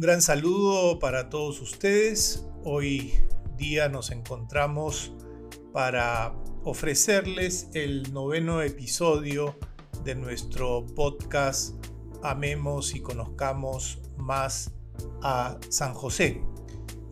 Un gran saludo para todos ustedes. Hoy día nos encontramos para ofrecerles el noveno episodio de nuestro podcast Amemos y conozcamos más a San José.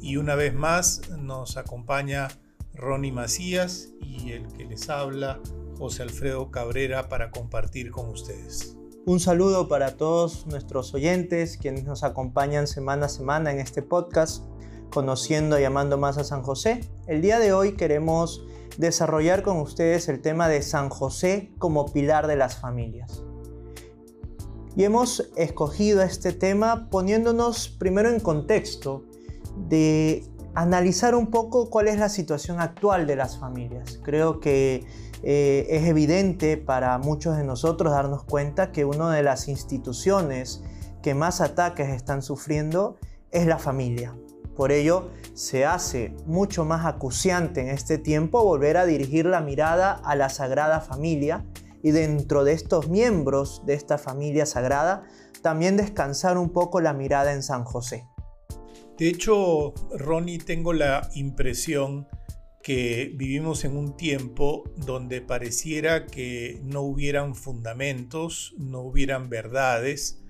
Y una vez más nos acompaña Ronnie Macías y el que les habla, José Alfredo Cabrera, para compartir con ustedes. Un saludo para todos nuestros oyentes, quienes nos acompañan semana a semana en este podcast, conociendo y amando más a San José. El día de hoy queremos desarrollar con ustedes el tema de San José como pilar de las familias. Y hemos escogido este tema poniéndonos primero en contexto de analizar un poco cuál es la situación actual de las familias. Creo que eh, es evidente para muchos de nosotros darnos cuenta que una de las instituciones que más ataques están sufriendo es la familia. Por ello, se hace mucho más acuciante en este tiempo volver a dirigir la mirada a la Sagrada Familia y dentro de estos miembros de esta familia sagrada, también descansar un poco la mirada en San José. De hecho, Ronnie, tengo la impresión que vivimos en un tiempo donde pareciera que no hubieran fundamentos, no hubieran verdades,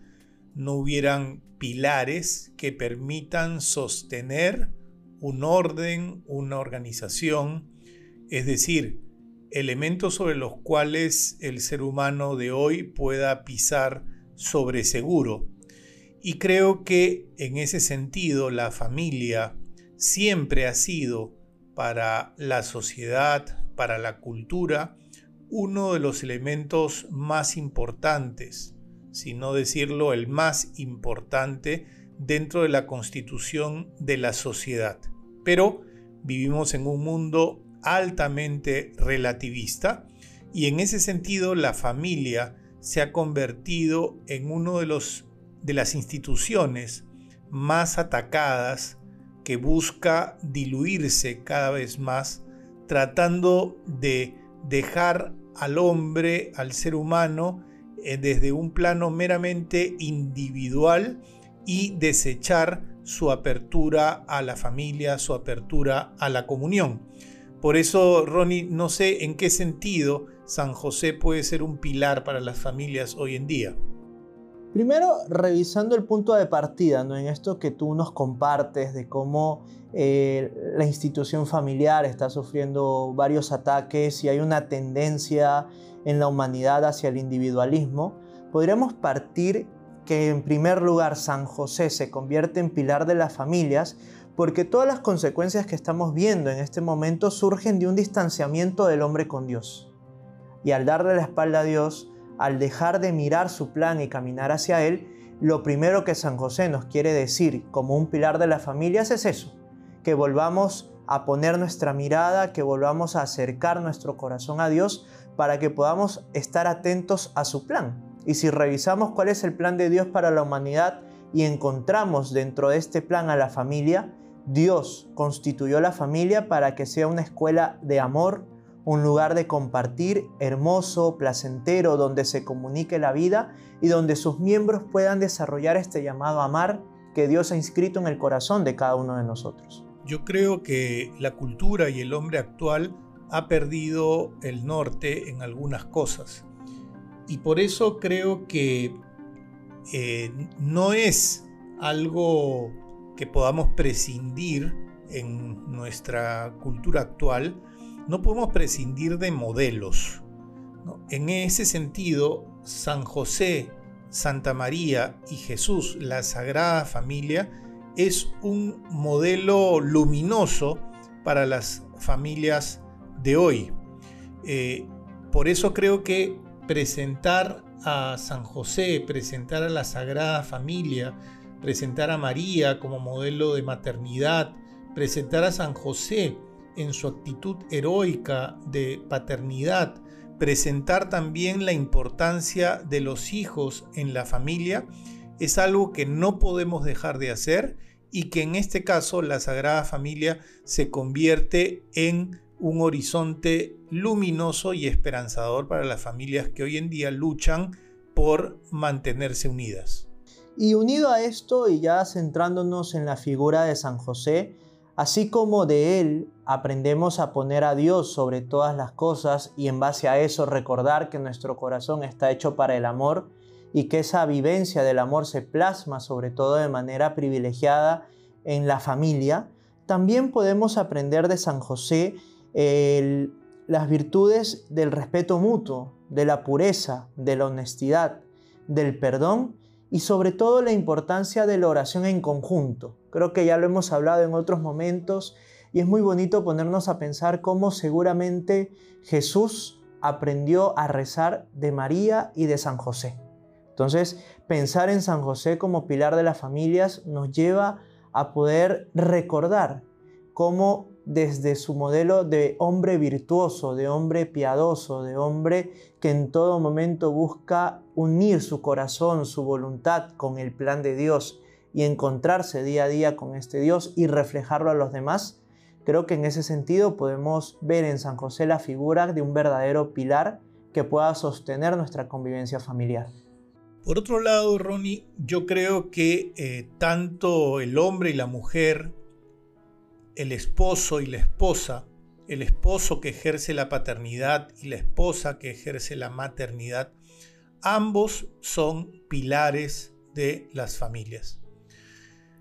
no hubieran pilares que permitan sostener un orden, una organización, es decir, elementos sobre los cuales el ser humano de hoy pueda pisar sobre seguro. Y creo que en ese sentido la familia siempre ha sido para la sociedad, para la cultura, uno de los elementos más importantes, si no decirlo el más importante dentro de la constitución de la sociedad. Pero vivimos en un mundo altamente relativista y en ese sentido la familia se ha convertido en uno de los de las instituciones más atacadas que busca diluirse cada vez más, tratando de dejar al hombre, al ser humano, eh, desde un plano meramente individual y desechar su apertura a la familia, su apertura a la comunión. Por eso, Ronnie, no sé en qué sentido San José puede ser un pilar para las familias hoy en día. Primero, revisando el punto de partida, ¿no? en esto que tú nos compartes de cómo eh, la institución familiar está sufriendo varios ataques y hay una tendencia en la humanidad hacia el individualismo, podríamos partir que en primer lugar San José se convierte en pilar de las familias porque todas las consecuencias que estamos viendo en este momento surgen de un distanciamiento del hombre con Dios. Y al darle la espalda a Dios, al dejar de mirar su plan y caminar hacia Él, lo primero que San José nos quiere decir como un pilar de las familias es eso, que volvamos a poner nuestra mirada, que volvamos a acercar nuestro corazón a Dios para que podamos estar atentos a su plan. Y si revisamos cuál es el plan de Dios para la humanidad y encontramos dentro de este plan a la familia, Dios constituyó la familia para que sea una escuela de amor, un lugar de compartir hermoso, placentero, donde se comunique la vida y donde sus miembros puedan desarrollar este llamado amar que Dios ha inscrito en el corazón de cada uno de nosotros. Yo creo que la cultura y el hombre actual ha perdido el norte en algunas cosas. Y por eso creo que eh, no es algo que podamos prescindir en nuestra cultura actual, no podemos prescindir de modelos. En ese sentido, San José, Santa María y Jesús, la Sagrada Familia, es un modelo luminoso para las familias de hoy. Eh, por eso creo que presentar a San José, presentar a la Sagrada Familia, presentar a María como modelo de maternidad, presentar a San José en su actitud heroica de paternidad, presentar también la importancia de los hijos en la familia, es algo que no podemos dejar de hacer y que en este caso la Sagrada Familia se convierte en un horizonte luminoso y esperanzador para las familias que hoy en día luchan por mantenerse unidas. Y unido a esto y ya centrándonos en la figura de San José, así como de él aprendemos a poner a Dios sobre todas las cosas y en base a eso recordar que nuestro corazón está hecho para el amor y que esa vivencia del amor se plasma sobre todo de manera privilegiada en la familia, también podemos aprender de San José las virtudes del respeto mutuo, de la pureza, de la honestidad, del perdón y sobre todo la importancia de la oración en conjunto. Creo que ya lo hemos hablado en otros momentos y es muy bonito ponernos a pensar cómo seguramente Jesús aprendió a rezar de María y de San José. Entonces, pensar en San José como pilar de las familias nos lleva a poder recordar cómo desde su modelo de hombre virtuoso, de hombre piadoso, de hombre que en todo momento busca unir su corazón, su voluntad con el plan de Dios y encontrarse día a día con este Dios y reflejarlo a los demás, creo que en ese sentido podemos ver en San José la figura de un verdadero pilar que pueda sostener nuestra convivencia familiar. Por otro lado, Ronnie, yo creo que eh, tanto el hombre y la mujer el esposo y la esposa, el esposo que ejerce la paternidad y la esposa que ejerce la maternidad, ambos son pilares de las familias.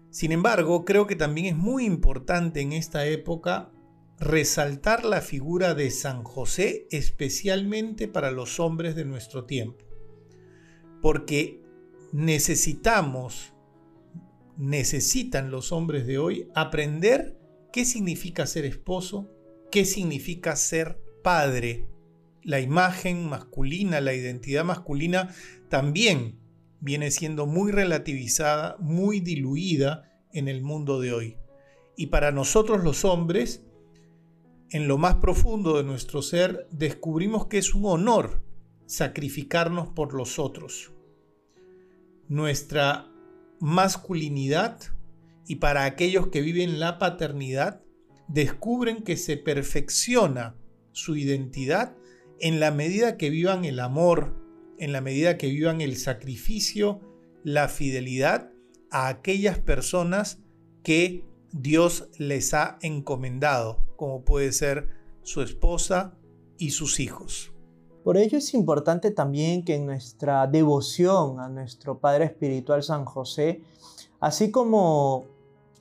Sin embargo, creo que también es muy importante en esta época resaltar la figura de San José especialmente para los hombres de nuestro tiempo. Porque necesitamos, necesitan los hombres de hoy aprender qué significa ser esposo, qué significa ser padre. La imagen masculina, la identidad masculina también viene siendo muy relativizada, muy diluida en el mundo de hoy. Y para nosotros los hombres, en lo más profundo de nuestro ser, descubrimos que es un honor sacrificarnos por los otros. Nuestra masculinidad y para aquellos que viven la paternidad, descubren que se perfecciona su identidad en la medida que vivan el amor, en la medida que vivan el sacrificio, la fidelidad a aquellas personas que Dios les ha encomendado, como puede ser su esposa y sus hijos. Por ello es importante también que en nuestra devoción a nuestro Padre Espiritual San José, así como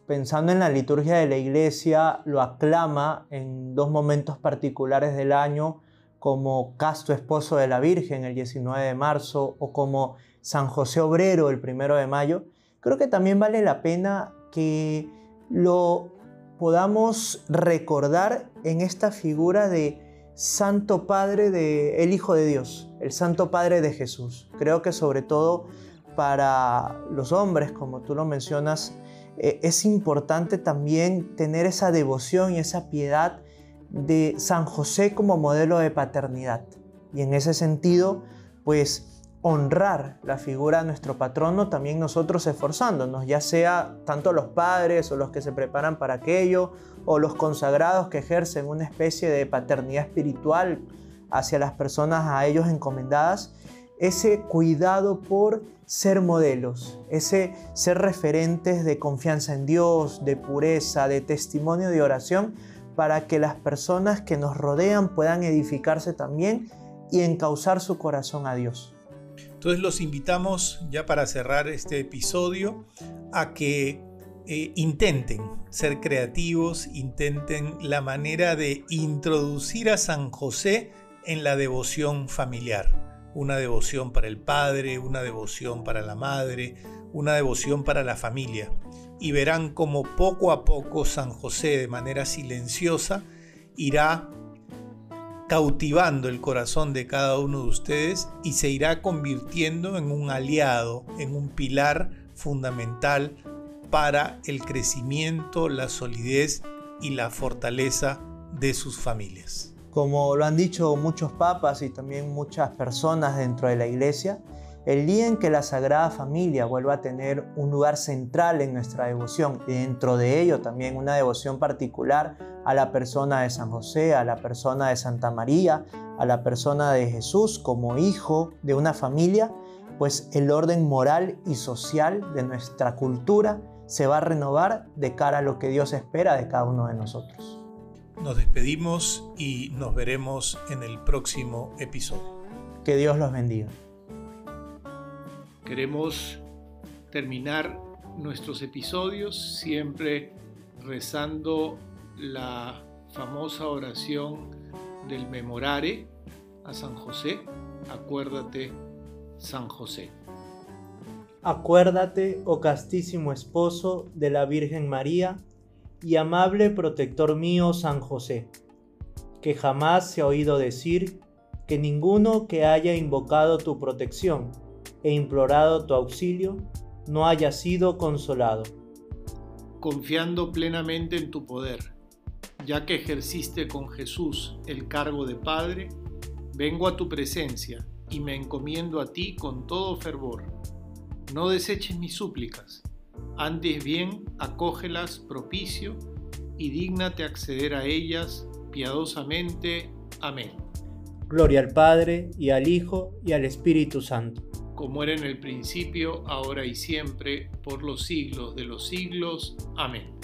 pensando en la liturgia de la iglesia, lo aclama en dos momentos particulares del año, como Casto Esposo de la Virgen el 19 de marzo o como San José Obrero el 1 de mayo, creo que también vale la pena que lo podamos recordar en esta figura de Santo Padre de el Hijo de Dios, el Santo Padre de Jesús. Creo que sobre todo para los hombres, como tú lo mencionas, eh, es importante también tener esa devoción y esa piedad de San José como modelo de paternidad. Y en ese sentido, pues honrar la figura de nuestro patrono, también nosotros esforzándonos, ya sea tanto los padres o los que se preparan para aquello, o los consagrados que ejercen una especie de paternidad espiritual hacia las personas a ellos encomendadas, ese cuidado por ser modelos, ese ser referentes de confianza en Dios, de pureza, de testimonio de oración, para que las personas que nos rodean puedan edificarse también y encauzar su corazón a Dios. Entonces los invitamos ya para cerrar este episodio a que eh, intenten ser creativos, intenten la manera de introducir a San José en la devoción familiar una devoción para el padre, una devoción para la madre, una devoción para la familia. Y verán como poco a poco San José de manera silenciosa irá cautivando el corazón de cada uno de ustedes y se irá convirtiendo en un aliado, en un pilar fundamental para el crecimiento, la solidez y la fortaleza de sus familias. Como lo han dicho muchos papas y también muchas personas dentro de la iglesia, el día en que la Sagrada Familia vuelva a tener un lugar central en nuestra devoción y dentro de ello también una devoción particular a la persona de San José, a la persona de Santa María, a la persona de Jesús como hijo de una familia, pues el orden moral y social de nuestra cultura se va a renovar de cara a lo que Dios espera de cada uno de nosotros. Nos despedimos y nos veremos en el próximo episodio. Que Dios los bendiga. Queremos terminar nuestros episodios siempre rezando la famosa oración del memorare a San José. Acuérdate, San José. Acuérdate, oh castísimo esposo de la Virgen María y amable protector mío San José, que jamás se ha oído decir que ninguno que haya invocado tu protección e implorado tu auxilio no haya sido consolado. Confiando plenamente en tu poder, ya que ejerciste con Jesús el cargo de Padre, vengo a tu presencia y me encomiendo a ti con todo fervor. No deseches mis súplicas, antes bien acógelas propicio y dígnate acceder a ellas piadosamente. Amén. Gloria al Padre, y al Hijo, y al Espíritu Santo. Como era en el principio, ahora y siempre, por los siglos de los siglos. Amén.